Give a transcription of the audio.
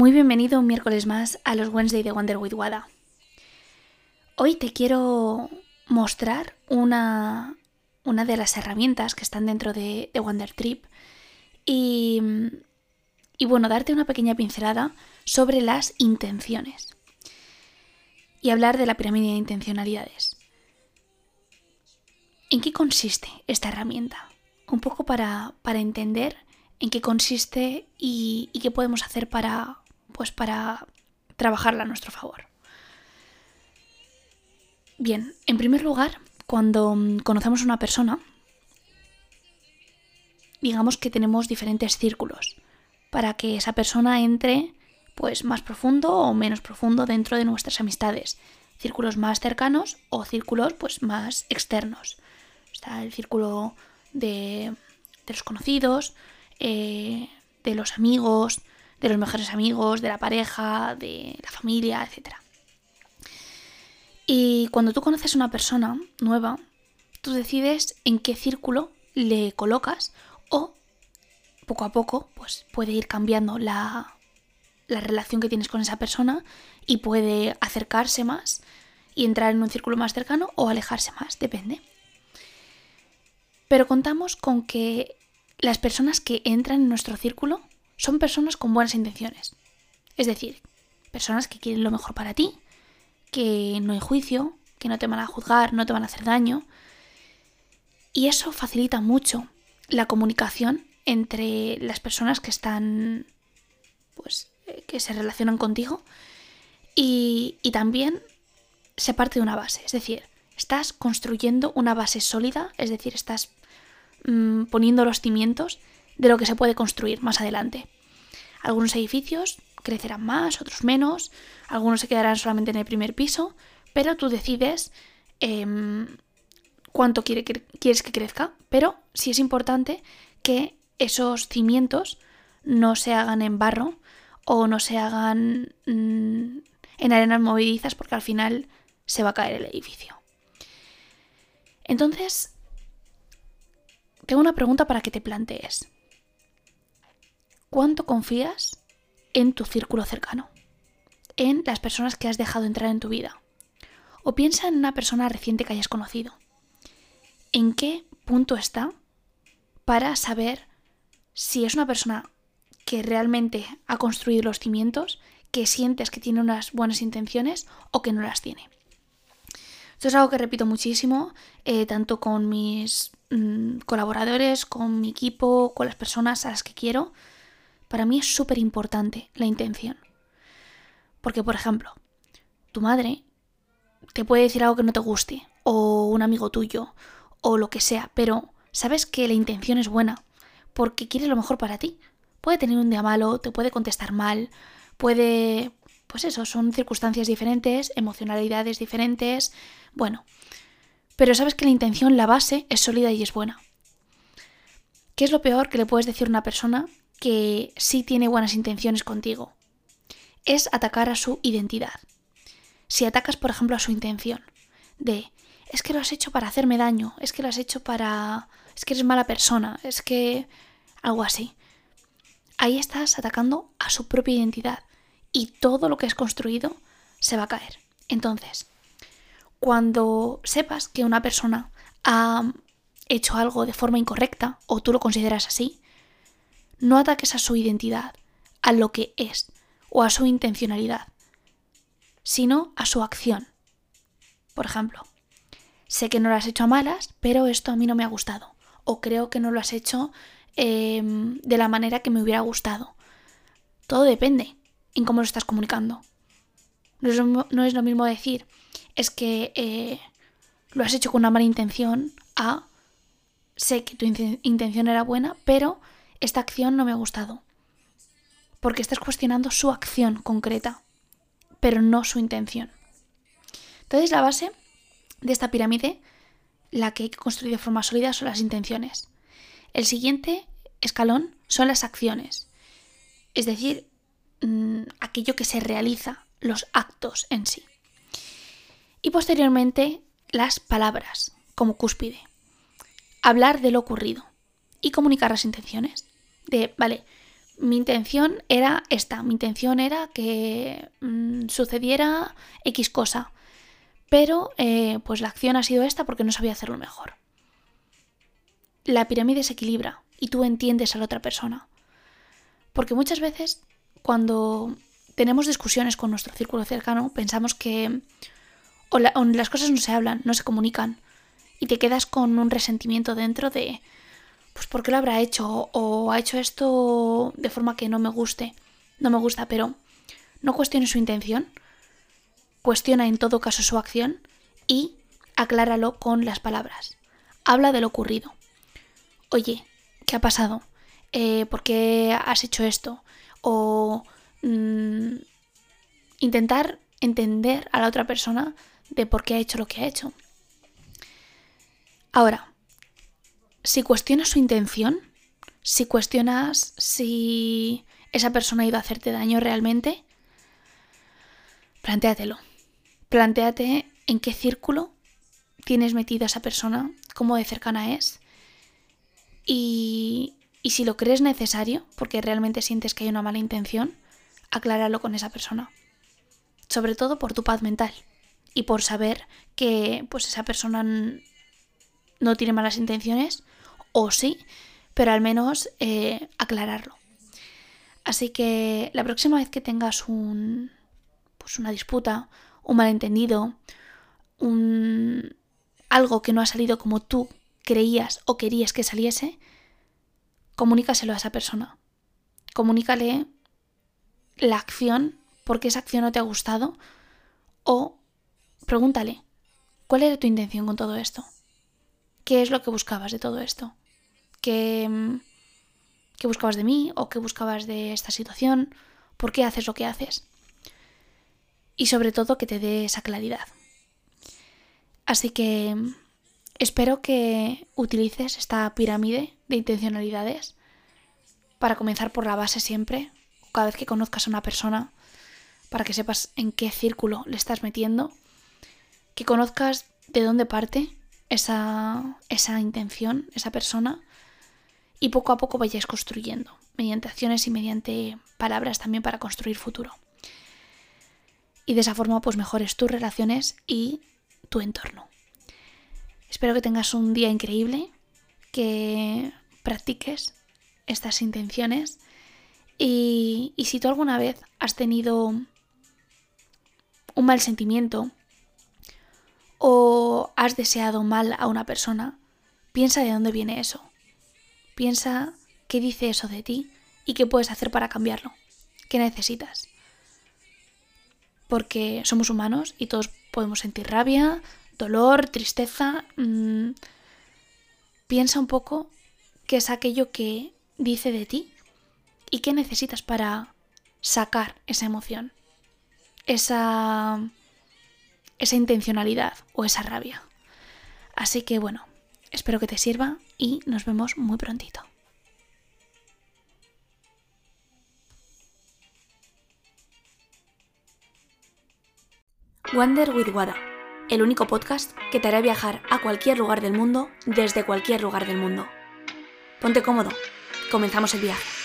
Muy bienvenido un miércoles más a los Wednesday de Wonder with Wada. Hoy te quiero mostrar una, una de las herramientas que están dentro de, de Wonder Trip y, y bueno, darte una pequeña pincelada sobre las intenciones y hablar de la pirámide de intencionalidades. ¿En qué consiste esta herramienta? Un poco para, para entender en qué consiste y, y, qué podemos hacer para, pues para trabajarla a nuestro favor. Bien, en primer lugar, cuando conocemos a una persona, digamos que tenemos diferentes círculos para que esa persona entre pues más profundo o menos profundo dentro de nuestras amistades, círculos más cercanos o círculos pues más externos. Está el círculo de, de los conocidos, eh, de los amigos, de los mejores amigos, de la pareja, de la familia, etc. Y cuando tú conoces a una persona nueva, tú decides en qué círculo le colocas o poco a poco pues puede ir cambiando la, la relación que tienes con esa persona y puede acercarse más y entrar en un círculo más cercano o alejarse más, depende. Pero contamos con que las personas que entran en nuestro círculo son personas con buenas intenciones. Es decir, personas que quieren lo mejor para ti, que no hay juicio, que no te van a juzgar, no te van a hacer daño. Y eso facilita mucho la comunicación entre las personas que están, pues, eh, que se relacionan contigo. Y, y también se parte de una base, es decir, estás construyendo una base sólida, es decir, estás mmm, poniendo los cimientos de lo que se puede construir más adelante. Algunos edificios crecerán más, otros menos, algunos se quedarán solamente en el primer piso, pero tú decides eh, cuánto quiere, quieres que crezca, pero sí es importante que esos cimientos no se hagan en barro o no se hagan mmm, en arenas movedizas porque al final se va a caer el edificio. Entonces, tengo una pregunta para que te plantees. ¿Cuánto confías en tu círculo cercano? En las personas que has dejado entrar en tu vida. O piensa en una persona reciente que hayas conocido. ¿En qué punto está para saber si es una persona que realmente ha construido los cimientos, que sientes que tiene unas buenas intenciones o que no las tiene? Esto es algo que repito muchísimo, eh, tanto con mis mmm, colaboradores, con mi equipo, con las personas a las que quiero. Para mí es súper importante la intención. Porque, por ejemplo, tu madre te puede decir algo que no te guste, o un amigo tuyo, o lo que sea, pero sabes que la intención es buena, porque quiere lo mejor para ti. Puede tener un día malo, te puede contestar mal, puede... Pues eso, son circunstancias diferentes, emocionalidades diferentes, bueno, pero sabes que la intención, la base, es sólida y es buena. ¿Qué es lo peor que le puedes decir a una persona que sí tiene buenas intenciones contigo? Es atacar a su identidad. Si atacas, por ejemplo, a su intención, de es que lo has hecho para hacerme daño, es que lo has hecho para... es que eres mala persona, es que... algo así. Ahí estás atacando a su propia identidad y todo lo que has construido se va a caer. Entonces, cuando sepas que una persona ha hecho algo de forma incorrecta o tú lo consideras así, no ataques a su identidad, a lo que es o a su intencionalidad, sino a su acción. Por ejemplo, sé que no lo has hecho a malas, pero esto a mí no me ha gustado. O creo que no lo has hecho eh, de la manera que me hubiera gustado. Todo depende en cómo lo estás comunicando. No es lo, no es lo mismo decir, es que eh, lo has hecho con una mala intención a sé que tu intención era buena, pero esta acción no me ha gustado. Porque estás cuestionando su acción concreta, pero no su intención. Entonces la base de esta pirámide, la que hay que construir de forma sólida, son las intenciones. El siguiente escalón son las acciones. Es decir, mmm, aquello que se realiza, los actos en sí y posteriormente las palabras como cúspide. Hablar de lo ocurrido y comunicar las intenciones. De, vale, mi intención era esta, mi intención era que mm, sucediera X cosa, pero eh, pues la acción ha sido esta porque no sabía hacerlo mejor. La pirámide se equilibra y tú entiendes a la otra persona. Porque muchas veces cuando tenemos discusiones con nuestro círculo cercano pensamos que las cosas no se hablan, no se comunican y te quedas con un resentimiento dentro de pues ¿por qué lo habrá hecho? O ha hecho esto de forma que no me guste. No me gusta, pero no cuestione su intención. Cuestiona en todo caso su acción y acláralo con las palabras. Habla de lo ocurrido. Oye, ¿qué ha pasado? Eh, ¿Por qué has hecho esto? O mm, intentar entender a la otra persona de por qué ha hecho lo que ha hecho. Ahora, si cuestionas su intención, si cuestionas si esa persona ha ido a hacerte daño realmente, plantéatelo. Plantéate en qué círculo tienes metida esa persona, cómo de cercana es. Y, y si lo crees necesario, porque realmente sientes que hay una mala intención, acláralo con esa persona. Sobre todo por tu paz mental y por saber que pues esa persona no tiene malas intenciones o sí, pero al menos eh, aclararlo. Así que la próxima vez que tengas un, pues una disputa, un malentendido, un, algo que no ha salido como tú creías o querías que saliese, comunícaselo a esa persona. Comunícale la acción, porque esa acción no te ha gustado, o pregúntale, ¿cuál era tu intención con todo esto? ¿Qué es lo que buscabas de todo esto? ¿Qué, qué buscabas de mí o qué buscabas de esta situación? ¿Por qué haces lo que haces? Y sobre todo que te dé esa claridad. Así que espero que utilices esta pirámide de intencionalidades para comenzar por la base siempre, cada vez que conozcas a una persona, para que sepas en qué círculo le estás metiendo, que conozcas de dónde parte esa, esa intención, esa persona, y poco a poco vayáis construyendo, mediante acciones y mediante palabras también para construir futuro. Y de esa forma pues mejores tus relaciones y tu entorno. Espero que tengas un día increíble, que practiques estas intenciones y, y si tú alguna vez has tenido un mal sentimiento o has deseado mal a una persona, piensa de dónde viene eso. Piensa qué dice eso de ti y qué puedes hacer para cambiarlo. ¿Qué necesitas? Porque somos humanos y todos podemos sentir rabia, dolor, tristeza. Mm, piensa un poco qué es aquello que dice de ti y qué necesitas para sacar esa emoción, esa, esa intencionalidad o esa rabia. Así que bueno, espero que te sirva y nos vemos muy prontito. Wander with Wada, el único podcast que te hará viajar a cualquier lugar del mundo desde cualquier lugar del mundo. Ponte cómodo, comenzamos el viaje.